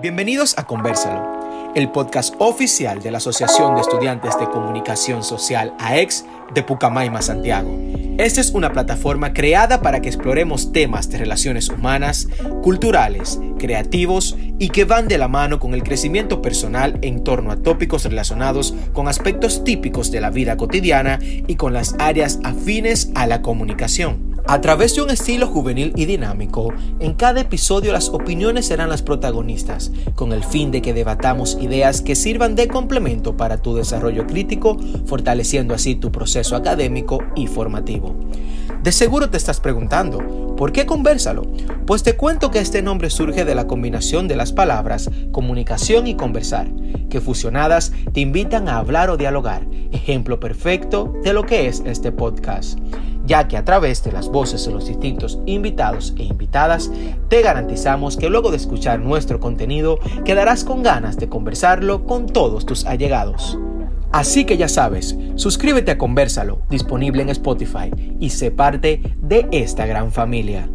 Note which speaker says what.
Speaker 1: Bienvenidos a Conversalo, el podcast oficial de la Asociación de Estudiantes de Comunicación Social AEX de Pucamaima, Santiago. Esta es una plataforma creada para que exploremos temas de relaciones humanas, culturales, creativos y que van de la mano con el crecimiento personal en torno a tópicos relacionados con aspectos típicos de la vida cotidiana y con las áreas afines a la comunicación. A través de un estilo juvenil y dinámico, en cada episodio las opiniones serán las protagonistas, con el fin de que debatamos ideas que sirvan de complemento para tu desarrollo crítico, fortaleciendo así tu proceso académico y formativo. De seguro te estás preguntando, ¿por qué conversalo? Pues te cuento que este nombre surge de la combinación de las palabras comunicación y conversar, que fusionadas te invitan a hablar o dialogar, ejemplo perfecto de lo que es este podcast ya que a través de las voces de los distintos invitados e invitadas te garantizamos que luego de escuchar nuestro contenido quedarás con ganas de conversarlo con todos tus allegados. Así que ya sabes, suscríbete a Conversalo, disponible en Spotify, y sé parte de esta gran familia.